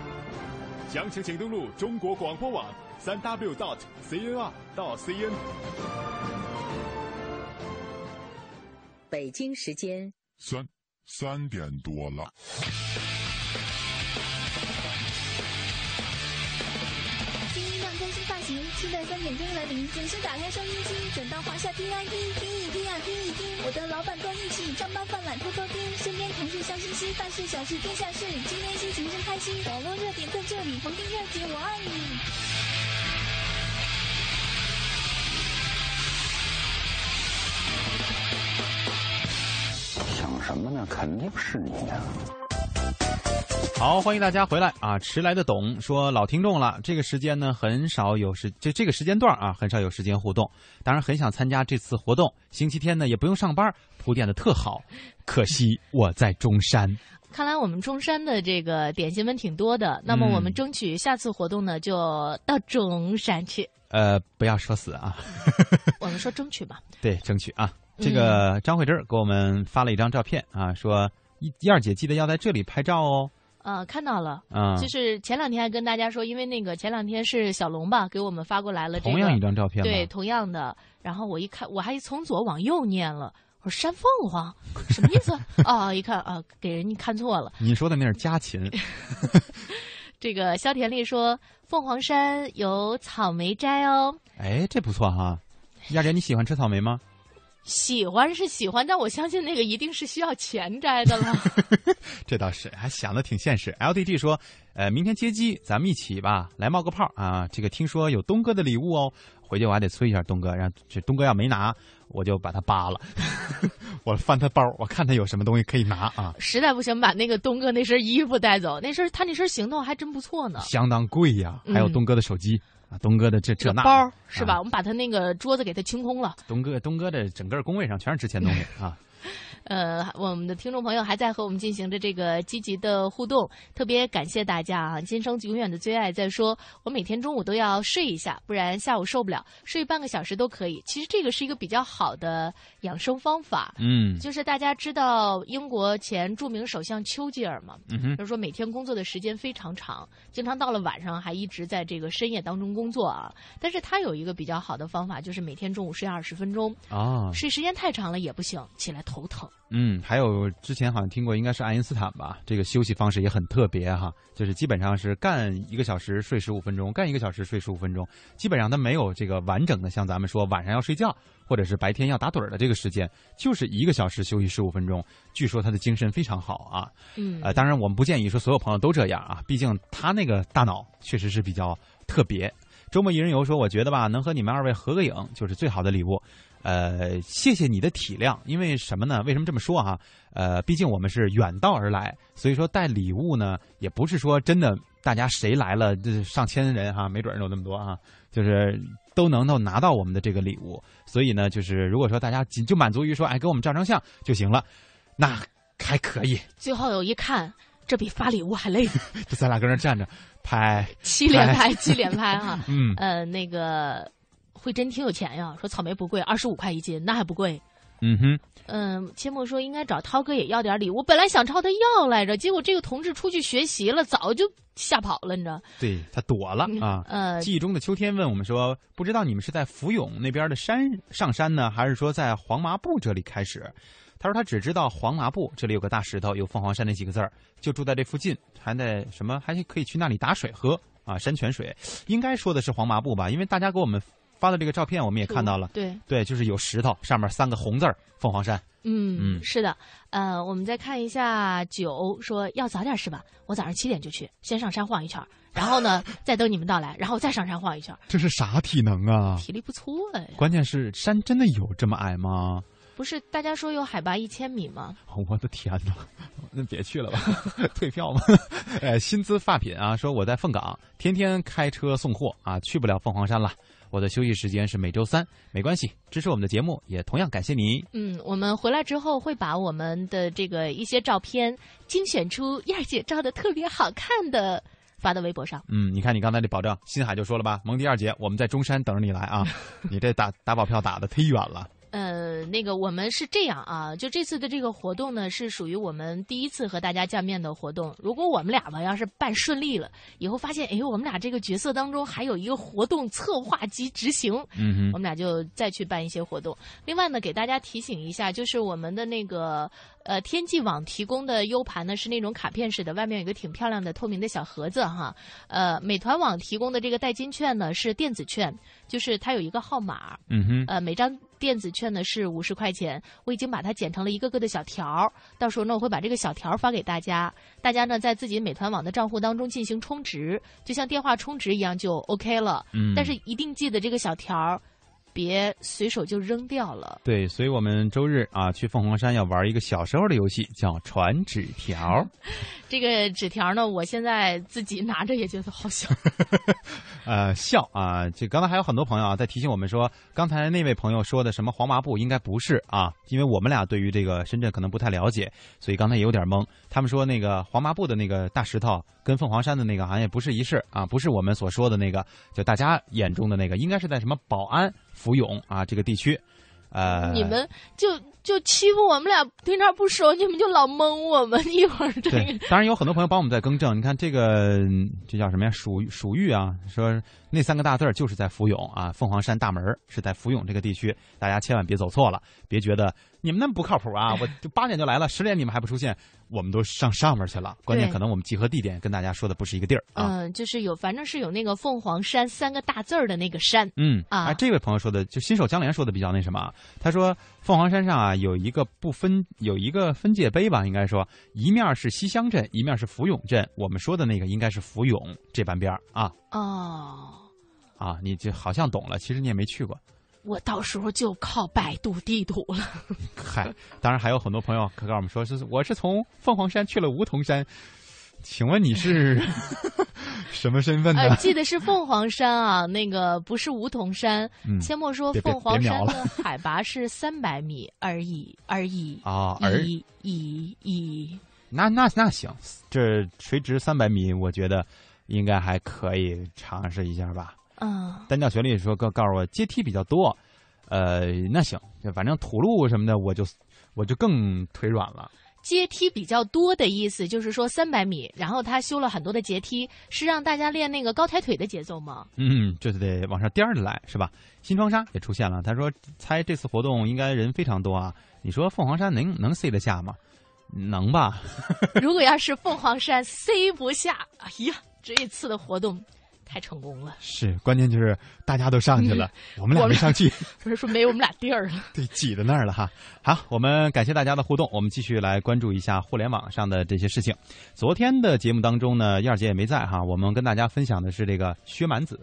详情请登录中国广播网三 w dot cnr 到 cn。北京时间三三点多了。现在三点钟来临，准时打开收音机，转到华夏听 I P，听一听啊，听一听。我的老板够义气，上班犯懒偷偷听，身边同事笑嘻嘻，大事小事天下事，今天心情真开心。网络热点在这里，逢听热姐我爱你。想什么呢？肯定是你呀。好，欢迎大家回来啊！迟来的董说老听众了，这个时间呢很少有时，就这个时间段啊很少有时间互动，当然很想参加这次活动。星期天呢也不用上班，铺垫的特好，可惜我在中山。看来我们中山的这个点心们挺多的，那么我们争取下次活动呢就到中山去。呃，不要说死啊！<laughs> 我们说争取吧。对，争取啊！这个张慧珍给我们发了一张照片啊，说燕儿姐记得要在这里拍照哦。呃，看到了，嗯，就是前两天还跟大家说，因为那个前两天是小龙吧给我们发过来了同样一张照片，对，同样的。然后我一看，我还从左往右念了，我说山凤凰什么意思？啊，<laughs> 一看啊，给人家看错了。你说的那是家禽。<laughs> 这个肖田丽说，凤凰山有草莓摘哦。哎，这不错哈。亚姐，你喜欢吃草莓吗？喜欢是喜欢，但我相信那个一定是需要钱摘的了。<laughs> 这倒是，还想的挺现实。L D G 说，呃，明天接机，咱们一起吧，来冒个泡啊！这个听说有东哥的礼物哦，回去我还得催一下东哥，让这东哥要没拿，我就把他扒了。<laughs> 我翻他包，我看他有什么东西可以拿啊。实在不行，把那个东哥那身衣服带走，那身他那身行头还真不错呢，相当贵呀。还有东哥的手机。啊，东哥的这这那包是吧？我们把他那个桌子给他清空了。东哥，东哥的整个工位上全是值钱东西啊。呃，我们的听众朋友还在和我们进行着这个积极的互动，特别感谢大家啊！今生永远的最爱在说，我每天中午都要睡一下，不然下午受不了，睡半个小时都可以。其实这个是一个比较好的养生方法。嗯，就是大家知道英国前著名首相丘吉尔嘛，嗯就是说每天工作的时间非常长，经常到了晚上还一直在这个深夜当中工作啊。但是他有一个比较好的方法，就是每天中午睡二十分钟啊，睡时间太长了也不行，起来头疼。嗯，还有之前好像听过，应该是爱因斯坦吧？这个休息方式也很特别哈，就是基本上是干一个小时睡十五分钟，干一个小时睡十五分钟，基本上他没有这个完整的像咱们说晚上要睡觉或者是白天要打盹儿的这个时间，就是一个小时休息十五分钟。据说他的精神非常好啊，嗯，呃，当然我们不建议说所有朋友都这样啊，毕竟他那个大脑确实是比较特别。周末一人游说，我觉得吧，能和你们二位合个影就是最好的礼物。呃，谢谢你的体谅，因为什么呢？为什么这么说哈？呃，毕竟我们是远道而来，所以说带礼物呢，也不是说真的大家谁来了，这上千人哈，没准有那么多啊，就是都能够拿到我们的这个礼物。所以呢，就是如果说大家仅就满足于说，哎，给我们照张相就行了，那还可以。最后有一看，这比发礼物还累。<laughs> 就咱俩搁那站着拍，七连拍，七连拍哈。<laughs> 嗯，呃，那个。会真挺有钱呀！说草莓不贵，二十五块一斤，那还不贵。嗯哼。嗯，切莫说应该找涛哥也要点礼物，本来想朝他要来着，结果这个同志出去学习了，早就吓跑了，你知道？对他躲了啊。呃，记忆中的秋天问我们说，不知道你们是在福永那边的山上山呢，还是说在黄麻布这里开始？他说他只知道黄麻布这里有个大石头，有凤凰山那几个字儿，就住在这附近，还在什么还可以去那里打水喝啊，山泉水。应该说的是黄麻布吧，因为大家给我们。发的这个照片我们也看到了，对对，就是有石头，上面三个红字儿“凤凰山”。嗯嗯，是的。呃，我们再看一下九说要早点是吧？我早上七点就去，先上山晃一圈，然后呢再等你们到来，然后再上山晃一圈。这是啥体能啊？体力不错呀。关键是山真的有这么矮吗？不是，大家说有海拔一千米吗？我的天哪，<laughs> 那别去了吧，<laughs> 退票吧。<laughs> 哎，薪资发品啊，说我在凤岗，天天开车送货啊，去不了凤凰山了。我的休息时间是每周三，没关系，支持我们的节目也同样感谢你。嗯，我们回来之后会把我们的这个一些照片精选出燕儿姐照的特别好看的发到微博上。嗯，你看你刚才这保证，新海就说了吧，蒙迪二姐，我们在中山等着你来啊，<laughs> 你这打打保票打的忒远了。呃，那个我们是这样啊，就这次的这个活动呢，是属于我们第一次和大家见面的活动。如果我们俩吧要是办顺利了，以后发现哎，我们俩这个角色当中还有一个活动策划及执行，嗯哼，我们俩就再去办一些活动。另外呢，给大家提醒一下，就是我们的那个呃天际网提供的 U 盘呢是那种卡片式的，外面有一个挺漂亮的透明的小盒子哈。呃，美团网提供的这个代金券呢是电子券，就是它有一个号码，嗯哼，呃，每张。电子券呢是五十块钱，我已经把它剪成了一个个的小条儿，到时候呢我会把这个小条儿发给大家，大家呢在自己美团网的账户当中进行充值，就像电话充值一样就 OK 了。嗯，但是一定记得这个小条儿。别随手就扔掉了。对，所以我们周日啊去凤凰山要玩一个小时候的游戏，叫传纸条。<laughs> 这个纸条呢，我现在自己拿着也觉得好笑。<laughs> 呃，笑啊！这刚才还有很多朋友啊在提醒我们说，刚才那位朋友说的什么黄麻布应该不是啊，因为我们俩对于这个深圳可能不太了解，所以刚才也有点懵。他们说那个黄麻布的那个大石头跟凤凰山的那个好像也不是一世啊，不是我们所说的那个，就大家眼中的那个，应该是在什么宝安。福永啊，这个地区，呃，你们就就欺负我们俩平常不熟，你们就老蒙我们一会儿。这个当然有很多朋友帮我们在更正。你看这个，这叫什么呀？蜀蜀玉啊，说那三个大字儿就是在福永啊，凤凰山大门是在福永这个地区，大家千万别走错了，别觉得你们那么不靠谱啊！我就八点就来了，十点你们还不出现。我们都上上面去了，关键可能我们集合地点跟大家说的不是一个地儿啊。嗯，就是有，反正是有那个凤凰山三个大字儿的那个山。嗯啊，这位朋友说的就新手江连说的比较那什么，他说凤凰山上啊有一个不分有一个分界碑吧，应该说一面是西乡镇，一面是福永镇。我们说的那个应该是福永这半边啊。哦，啊，你就好像懂了，其实你也没去过。我到时候就靠百度地图了。嗨，当然还有很多朋友可告诉我们说是我是从凤凰山去了梧桐山，请问你是 <laughs> 什么身份呢？记得是凤凰山啊，那个不是梧桐山。阡陌说凤凰山的海拔是三百米而已而已啊而已已已。那那那行，这垂直三百米，我觉得应该还可以尝试一下吧。嗯，单调旋律说告告诉我阶梯比较多，呃，那行，反正土路什么的，我就我就更腿软了。阶梯比较多的意思就是说三百米，然后他修了很多的阶梯，是让大家练那个高抬腿的节奏吗？嗯，就是得往上颠着来，是吧？新窗纱也出现了，他说猜这次活动应该人非常多啊，你说凤凰山能能塞得下吗？能吧？<laughs> 如果要是凤凰山塞不下，哎呀，这一次的活动。太成功了，是关键就是大家都上去了，我们俩没上去，<laughs> 不是说没有我们俩地儿了，<laughs> 对，挤在那儿了哈。好，我们感谢大家的互动，我们继续来关注一下互联网上的这些事情。昨天的节目当中呢，燕儿姐也没在哈，我们跟大家分享的是这个薛蛮子，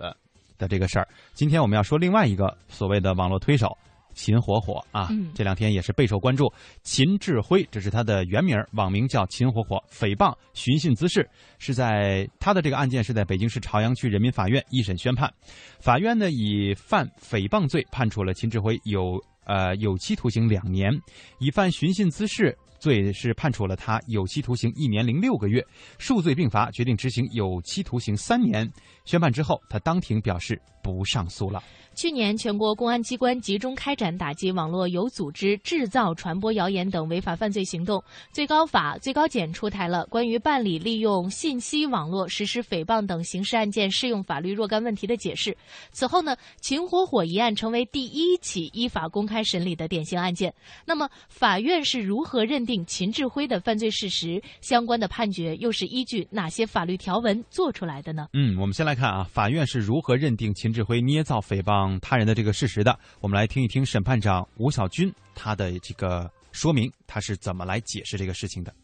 的这个事儿。今天我们要说另外一个所谓的网络推手。秦火火啊，嗯、这两天也是备受关注。秦志辉，这是他的原名，网名叫秦火火，诽谤、寻衅滋事，是在他的这个案件是在北京市朝阳区人民法院一审宣判。法院呢以犯诽谤罪判处了秦志辉有呃有期徒刑两年，以犯寻衅滋事罪是判处了他有期徒刑一年零六个月，数罪并罚，决定执行有期徒刑三年。宣判之后，他当庭表示不上诉了。去年，全国公安机关集中开展打击网络有组织制造、传播谣言等违法犯罪行动。最高法、最高检出台了关于办理利用信息网络实施诽谤等刑事案件适用法律若干问题的解释。此后呢，秦火火一案成为第一起依法公开审理的典型案件。那么，法院是如何认定秦志辉的犯罪事实？相关的判决又是依据哪些法律条文做出来的呢？嗯，我们先来看啊，法院是如何认定秦志辉捏造诽谤他人的这个事实的？我们来听一听审判长吴小军他的这个说明，他是怎么来解释这个事情的。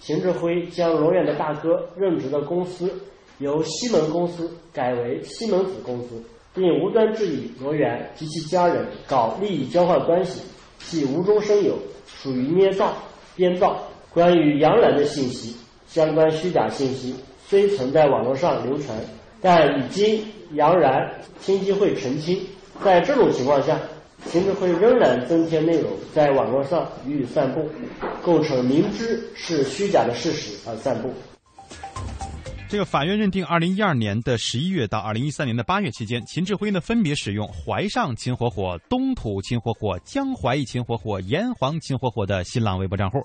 邢志辉将罗远的大哥任职的公司由西门公司改为西门子公司，并无端质疑罗远及其家人搞利益交换关系，系无中生有，属于捏造、编造。关于杨澜的信息，相关虚假信息虽曾在网络上流传，但已经杨澜经济会澄清。在这种情况下，秦志辉仍然增添内容在网络上予以散布，构成明知是虚假的事实而散布。这个法院认定，二零一二年的十一月到二零一三年的八月期间，秦志辉呢分别使用“淮上秦火火”“东土秦火火”“江淮秦火火”“炎黄秦火火”的新浪微博账户。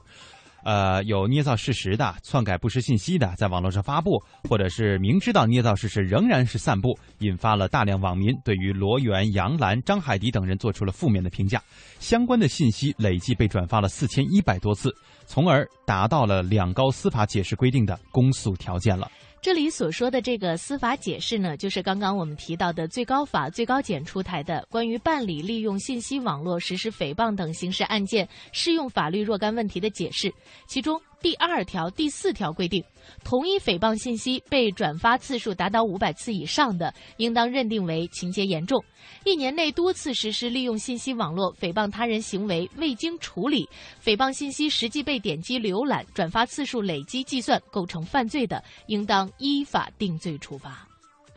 呃，有捏造事实的、篡改不实信息的，在网络上发布，或者是明知道捏造事实仍然是散布，引发了大量网民对于罗源、杨澜、张海迪等人做出了负面的评价。相关的信息累计被转发了四千一百多次，从而达到了两高司法解释规定的公诉条件了。这里所说的这个司法解释呢，就是刚刚我们提到的最高法、最高检出台的关于办理利用信息网络实施诽谤等刑事案件适用法律若干问题的解释，其中第二条、第四条规定，同一诽谤信息被转发次数达到五百次以上的，应当认定为情节严重；一年内多次实施利用信息网络诽谤他人行为未经处理，诽谤信息实际被点击浏览、转发次数累积计算构成犯罪的，应当依法定罪处罚。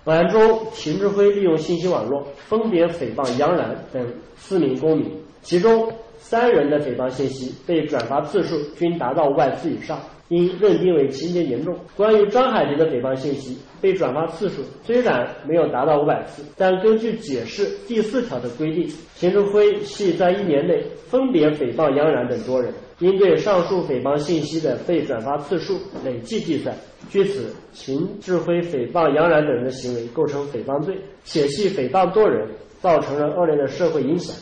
本案中，秦志辉利用信息网络分别诽谤杨澜等四名公民，其中三人的诽谤信息被转发次数均达到五百次以上，应认定为情节严重。关于张海迪的诽谤信息被转发次数虽然没有达到五百次，但根据解释第四条的规定，秦志辉系在一年内分别诽谤杨然等多人，应对上述诽谤信息的被转发次数累计计算。据此，秦志辉诽谤杨然等人的行为构成诽谤罪，且系诽谤多人，造成了恶劣的社会影响。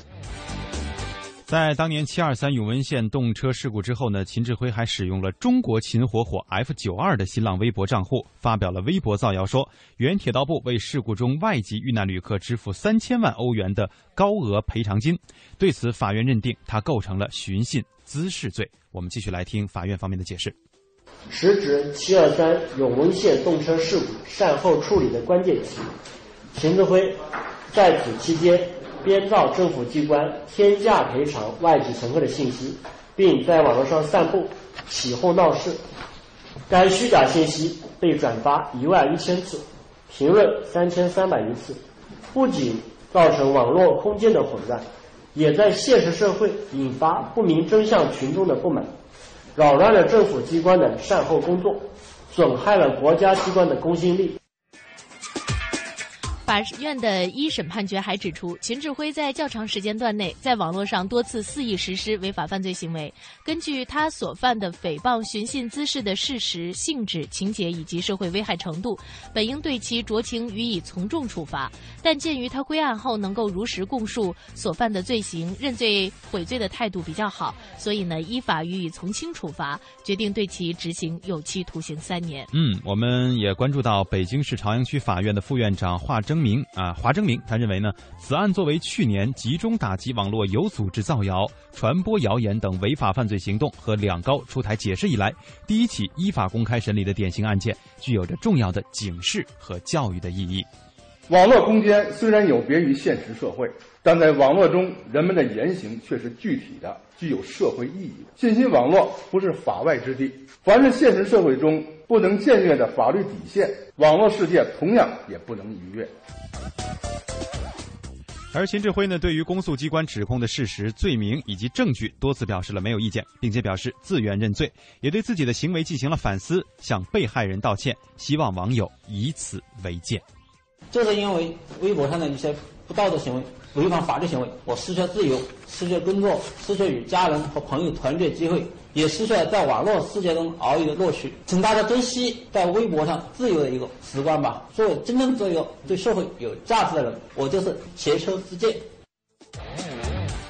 在当年七二三永温县动车事故之后呢，秦志辉还使用了中国秦火火 F 九二的新浪微博账户，发表了微博造谣说，原铁道部为事故中外籍遇难旅客支付三千万欧元的高额赔偿金。对此，法院认定他构成了寻衅滋事罪。我们继续来听法院方面的解释。时值七二三永温县动车事故善后处理的关键期，秦志辉在此期间编造政府机关天价赔偿外籍乘客的信息，并在网络上散布，起哄闹事。该虚假信息被转发一万一千次，评论三千三百余次，不仅造成网络空间的混乱，也在现实社会引发不明真相群众的不满。扰乱了政府机关的善后工作，损害了国家机关的公信力。法院的一审判决还指出，秦志辉在较长时间段内在网络上多次肆意实施违法犯罪行为。根据他所犯的诽谤、寻衅滋事的事实、性质、情节以及社会危害程度，本应对其酌情予以从重处罚。但鉴于他归案后能够如实供述所犯的罪行，认罪悔罪的态度比较好，所以呢，依法予以从轻处罚，决定对其执行有期徒刑三年。嗯，我们也关注到北京市朝阳区法院的副院长华征明啊，华征明他认为呢，此案作为去年集中打击网络有组织造谣、传播谣言等违法犯罪行动和两高出台解释以来，第一起依法公开审理的典型案件，具有着重要的警示和教育的意义。网络空间虽然有别于现实社会，但在网络中人们的言行却是具体的，具有社会意义的。信息网络不是法外之地，凡是现实社会中不能僭越的法律底线，网络世界同样也不能逾越。而秦志辉呢，对于公诉机关指控的事实、罪名以及证据，多次表示了没有意见，并且表示自愿认罪，也对自己的行为进行了反思，向被害人道歉，希望网友以此为鉴。就是因为微博上的一些不道德行为、违反法律行为，我失去了自由，失去了工作，失去了与家人和朋友团聚的机会，也失去了在网络世界中遨游的乐趣。请大家珍惜在微博上自由的一个时光吧。作为真正做一个对社会有价值的人，我就是携车之鉴。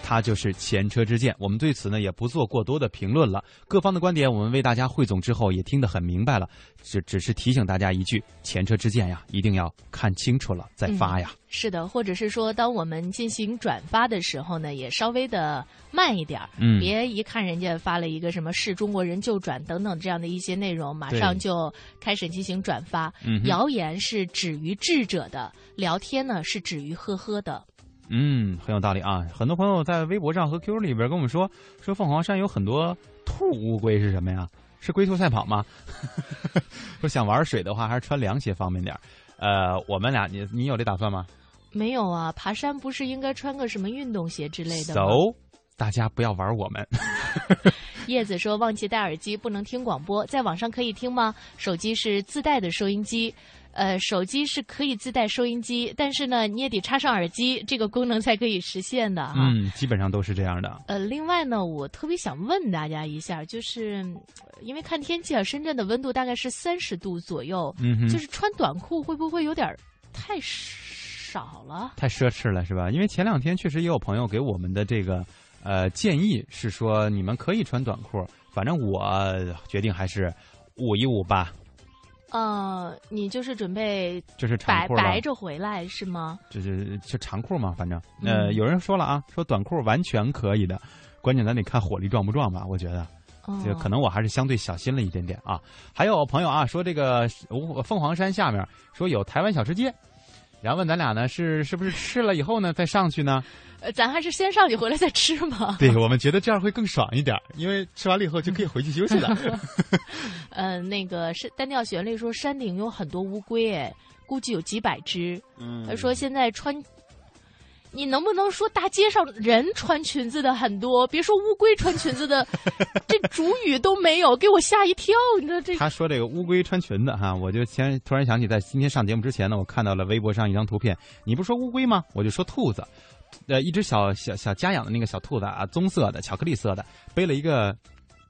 他就是前车之鉴，我们对此呢也不做过多的评论了。各方的观点我们为大家汇总之后也听得很明白了，只只是提醒大家一句：前车之鉴呀，一定要看清楚了再发呀。嗯、是的，或者是说，当我们进行转发的时候呢，也稍微的慢一点，嗯，别一看人家发了一个什么“是中国人就转”等等这样的一些内容，马上就开始进行转发。嗯、谣言是止于智者的，聊天呢是止于呵呵的。嗯，很有道理啊！很多朋友在微博上和 QQ 里边跟我们说，说凤凰山有很多兔乌龟是什么呀？是龟兔赛跑吗？<laughs> 说想玩水的话，还是穿凉鞋方便点呃，我们俩，你你有这打算吗？没有啊，爬山不是应该穿个什么运动鞋之类的吗？So，大家不要玩我们。<laughs> 叶子说忘记戴耳机，不能听广播，在网上可以听吗？手机是自带的收音机。呃，手机是可以自带收音机，但是呢，你也得插上耳机，这个功能才可以实现的哈。嗯，基本上都是这样的。呃，另外呢，我特别想问大家一下，就是因为看天气啊，深圳的温度大概是三十度左右，嗯就是穿短裤会不会有点太少了？太奢侈了是吧？因为前两天确实也有朋友给我们的这个呃建议是说，你们可以穿短裤，反正我决定还是捂一捂吧。呃，你就是准备就是白白着回来是吗？就是就长裤嘛，反正呃，有人说了啊，说短裤完全可以的，关键咱得看火力壮不壮吧，我觉得，就可能我还是相对小心了一点点啊。还有朋友啊说这个凤凰山下面说有台湾小吃街，然后问咱俩呢是是不是吃了以后呢再上去呢？<laughs> 呃，咱还是先上去回来再吃嘛。对我们觉得这样会更爽一点，因为吃完了以后就可以回去休息了。<laughs> 呃，那个是单调旋律说山顶有很多乌龟，哎，估计有几百只。嗯，他说现在穿，你能不能说大街上人穿裙子的很多？别说乌龟穿裙子的，<laughs> 这主语都没有，给我吓一跳。你知道这？他说这个乌龟穿裙子哈，我就先突然想起，在今天上节目之前呢，我看到了微博上一张图片。你不说乌龟吗？我就说兔子。呃，一只小小小家养的那个小兔子啊，棕色的，巧克力色的，背了一个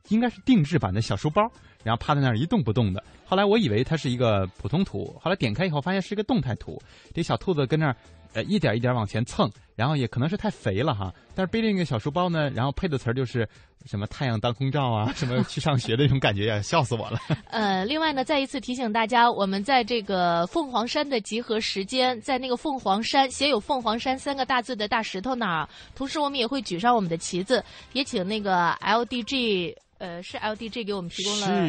应该是定制版的小书包，然后趴在那儿一动不动的。后来我以为它是一个普通图，后来点开以后发现是一个动态图。这小兔子跟那儿呃一点一点往前蹭，然后也可能是太肥了哈，但是背着那个小书包呢，然后配的词儿就是什么太阳当空照啊，什么 <laughs> 去上学的那种感觉呀，笑死我了。<laughs> 呃，另外呢，再一次提醒大家，我们在这个凤凰山的集合时间，在那个凤凰山写有“凤凰山”三个大字的大石头那儿，同时我们也会举上我们的旗子，也请那个 LDG。呃，是 LDG 给我们提供了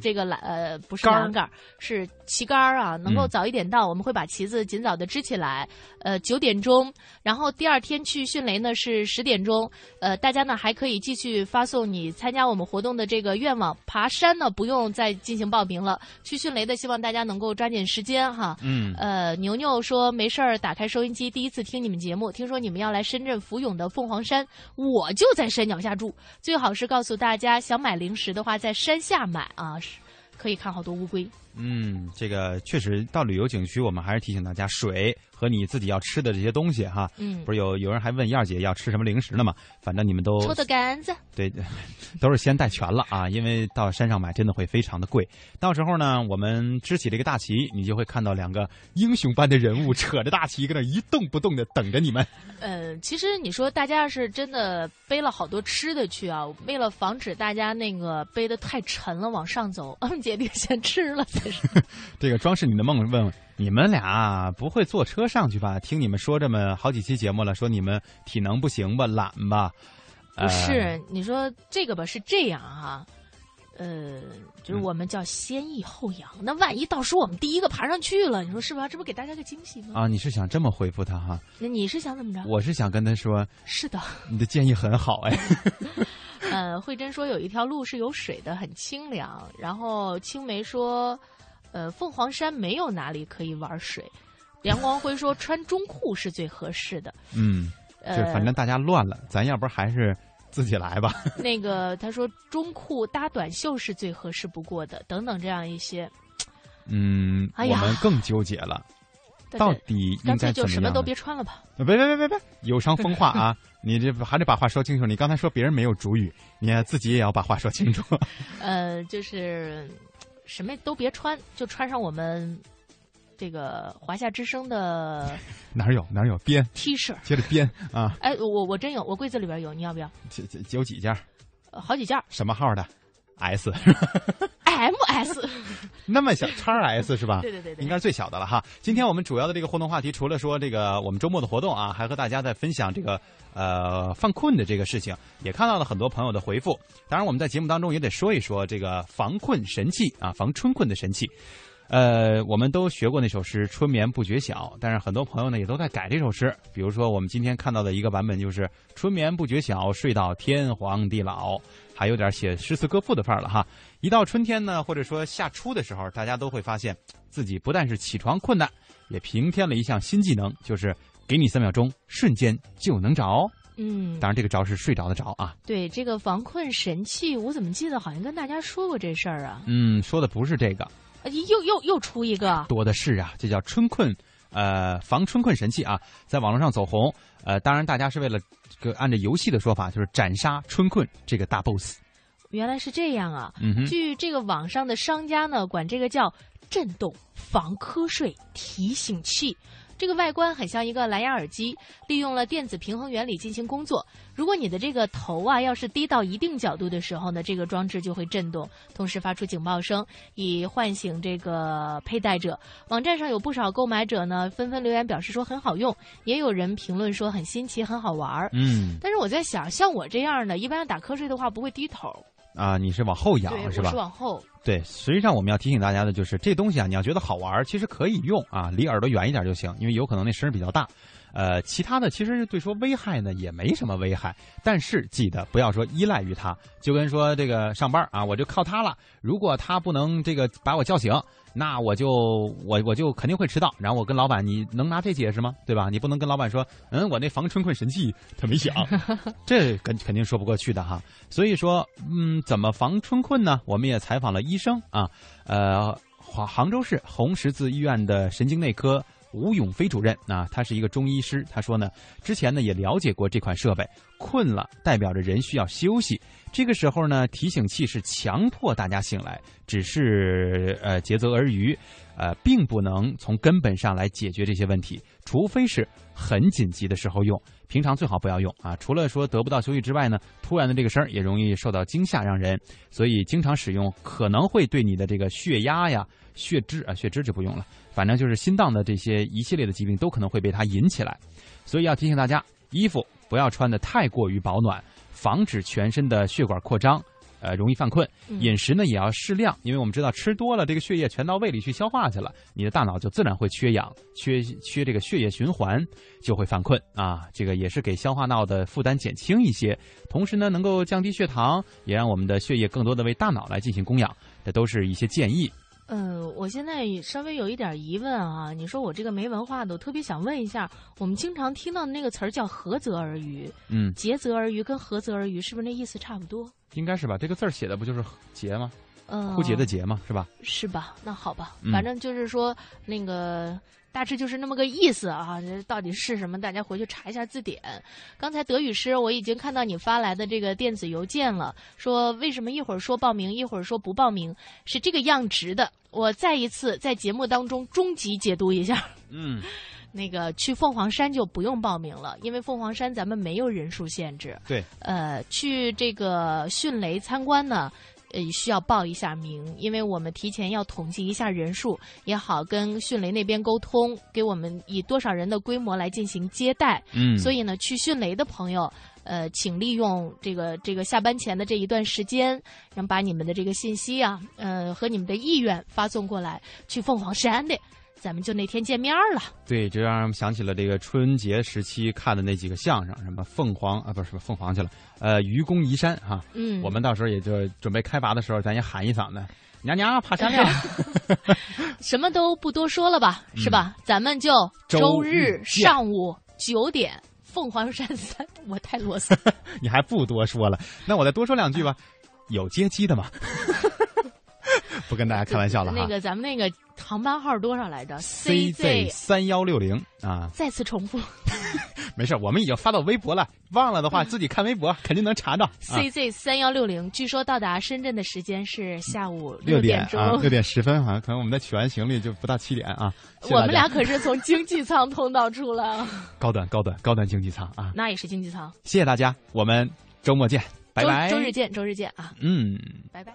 这个栏，呃，不是栏杆，是旗杆啊，能够早一点到，我们会把旗子尽早的支起来。呃，九点钟，然后第二天去迅雷呢是十点钟。呃，大家呢还可以继续发送你参加我们活动的这个愿望。爬山呢不用再进行报名了，去迅雷的希望大家能够抓紧时间哈。嗯。呃，牛牛说没事儿，打开收音机，第一次听你们节目，听说你们要来深圳福永的凤凰山，我就在山脚下住，最好是告诉大家。想买零食的话，在山下买啊，可以看好多乌龟。嗯，这个确实到旅游景区，我们还是提醒大家，水和你自己要吃的这些东西哈。嗯，不是有有人还问燕儿姐要吃什么零食呢吗？反正你们都抽的杆子。对，<laughs> 都是先带全了啊，因为到山上买真的会非常的贵。到时候呢，我们支起这个大旗，你就会看到两个英雄般的人物扯着大旗，搁那一动不动的等着你们。呃，其实你说大家要是真的背了好多吃的去啊，为了防止大家那个背的太沉了往上走，嗯，<laughs> 姐弟先吃了。<laughs> 这个装饰你的梦问你们俩不会坐车上去吧？听你们说这么好几期节目了，说你们体能不行吧，懒吧？不是，你说这个吧是这样哈、呃，就是我们叫先抑后扬。那万一到时候我们第一个爬上去了，你说是吧？这不给大家个惊喜吗？啊，你是想这么回复他哈？那你是想怎么着？我是想跟他说，是的，你的建议很好哎。<laughs> 呃，慧珍说有一条路是有水的，很清凉。然后青梅说，呃，凤凰山没有哪里可以玩水。梁光辉说穿中裤是最合适的。嗯，就反正大家乱了，咱要不还是。自己来吧。<laughs> <laughs> 那个他说中裤搭短袖是最合适不过的，等等这样一些。嗯，我们更纠结了，到底应该就什么都别穿了吧？别别别别别，有伤风化啊！<laughs> 你这还得把话说清楚。你刚才说别人没有主语，你自己也要把话说清楚。呃，就是什么都别穿，就穿上我们。这个华夏之声的 <laughs> 哪有哪有编 T 恤，接着编 <laughs> 啊！哎，我我真有，我柜子里边有，你要不要？有几件？好几件。什么号的？S。<laughs> M S。<laughs> 那么小，叉 S 是吧？对对对对，应该是最小的了哈。今天我们主要的这个互动话题，除了说这个我们周末的活动啊，还和大家在分享这个呃犯困的这个事情，也看到了很多朋友的回复。当然，我们在节目当中也得说一说这个防困神器啊，防春困的神器。呃，我们都学过那首诗“春眠不觉晓”，但是很多朋友呢也都在改这首诗。比如说，我们今天看到的一个版本就是“春眠不觉晓，睡到天荒地老”，还有点写诗词歌赋的范儿了哈。一到春天呢，或者说夏初的时候，大家都会发现自己不但是起床困难，也平添了一项新技能，就是给你三秒钟，瞬间就能着。嗯，当然这个着是睡着的着啊。对，这个防困神器，我怎么记得好像跟大家说过这事儿啊？嗯，说的不是这个。又又又出一个，多的是啊！这叫春困，呃，防春困神器啊，在网络上走红。呃，当然大家是为了这个按照游戏的说法，就是斩杀春困这个大 boss。原来是这样啊！嗯据这个网上的商家呢，管这个叫震动防瞌睡提醒器。这个外观很像一个蓝牙耳机，利用了电子平衡原理进行工作。如果你的这个头啊要是低到一定角度的时候呢，这个装置就会震动，同时发出警报声，以唤醒这个佩戴者。网站上有不少购买者呢，纷纷留言表示说很好用，也有人评论说很新奇、很好玩儿。嗯，但是我在想，像我这样的，一般打瞌睡的话不会低头。啊，你是往后仰是吧？是往后。对，实际上我们要提醒大家的就是，这东西啊，你要觉得好玩，其实可以用啊，离耳朵远一点就行，因为有可能那声比较大。呃，其他的其实对说危害呢也没什么危害，但是记得不要说依赖于它，就跟说这个上班啊，我就靠它了。如果它不能这个把我叫醒，那我就我我就肯定会迟到。然后我跟老板，你能拿这解释吗？对吧？你不能跟老板说，嗯，我那防春困神器它没响，<laughs> 这肯肯定说不过去的哈。所以说，嗯，怎么防春困呢？我们也采访了医生啊，呃，杭杭州市红十字医院的神经内科。吴永飞主任啊，他是一个中医师。他说呢，之前呢也了解过这款设备。困了代表着人需要休息，这个时候呢，提醒器是强迫大家醒来，只是呃竭泽而渔，呃，并不能从根本上来解决这些问题。除非是很紧急的时候用，平常最好不要用啊。除了说得不到休息之外呢，突然的这个声儿也容易受到惊吓，让人，所以经常使用可能会对你的这个血压呀、血脂啊、血脂就不用了。反正就是心脏的这些一系列的疾病都可能会被它引起来，所以要提醒大家，衣服不要穿的太过于保暖，防止全身的血管扩张，呃，容易犯困。饮食呢也要适量，因为我们知道吃多了，这个血液全到胃里去消化去了，你的大脑就自然会缺氧，缺缺这个血液循环，就会犯困啊。这个也是给消化道的负担减轻一些，同时呢能够降低血糖，也让我们的血液更多的为大脑来进行供养，这都是一些建议。嗯，我现在稍微有一点疑问啊。你说我这个没文化的，我特别想问一下，我们经常听到的那个词儿叫“涸泽而渔”，嗯，“竭泽而渔”跟“涸泽而渔”是不是那意思差不多？应该是吧？这个字儿写的不就是“竭”吗？嗯，枯竭的“竭”嘛？是吧？是吧？那好吧，反正就是说那个。大致就是那么个意思啊，这到底是什么？大家回去查一下字典。刚才德语师我已经看到你发来的这个电子邮件了，说为什么一会儿说报名，一会儿说不报名，是这个样值的。我再一次在节目当中终极解读一下。嗯，那个去凤凰山就不用报名了，因为凤凰山咱们没有人数限制。对。呃，去这个迅雷参观呢。呃，需要报一下名，因为我们提前要统计一下人数，也好跟迅雷那边沟通，给我们以多少人的规模来进行接待。嗯，所以呢，去迅雷的朋友，呃，请利用这个这个下班前的这一段时间，然后把你们的这个信息啊，呃，和你们的意愿发送过来，去凤凰山的，咱们就那天见面了。对，这让人想起了这个春节时期看的那几个相声，什么凤凰啊，不是凤凰去了，呃，愚公移山哈。嗯，我们到时候也就准备开拔的时候，咱也喊一嗓子。娘娘爬山了 <laughs> <laughs> 什么都不多说了吧，是吧？咱们就周日上午九点，凤凰山三，我太啰嗦。<laughs> 你还不多说了，那我再多说两句吧。有接机的吗？<laughs> 不跟大家开玩笑了哈。那个咱们那个航班号多少来着？CZ 三幺六零啊。再次重复。<laughs> 没事，我们已经发到微博了。忘了的话，自己看微博肯定能查到。CZ 三幺六零，据说到达深圳的时间是下午六点钟，六点十分，好像可能我们的取完行李就不到七点啊。我们俩可是从经济舱通道出来，<laughs> 高端高端高端经济舱啊，那也是经济舱。谢谢大家，我们周末见，拜拜。周日见，周日见啊。嗯，拜拜。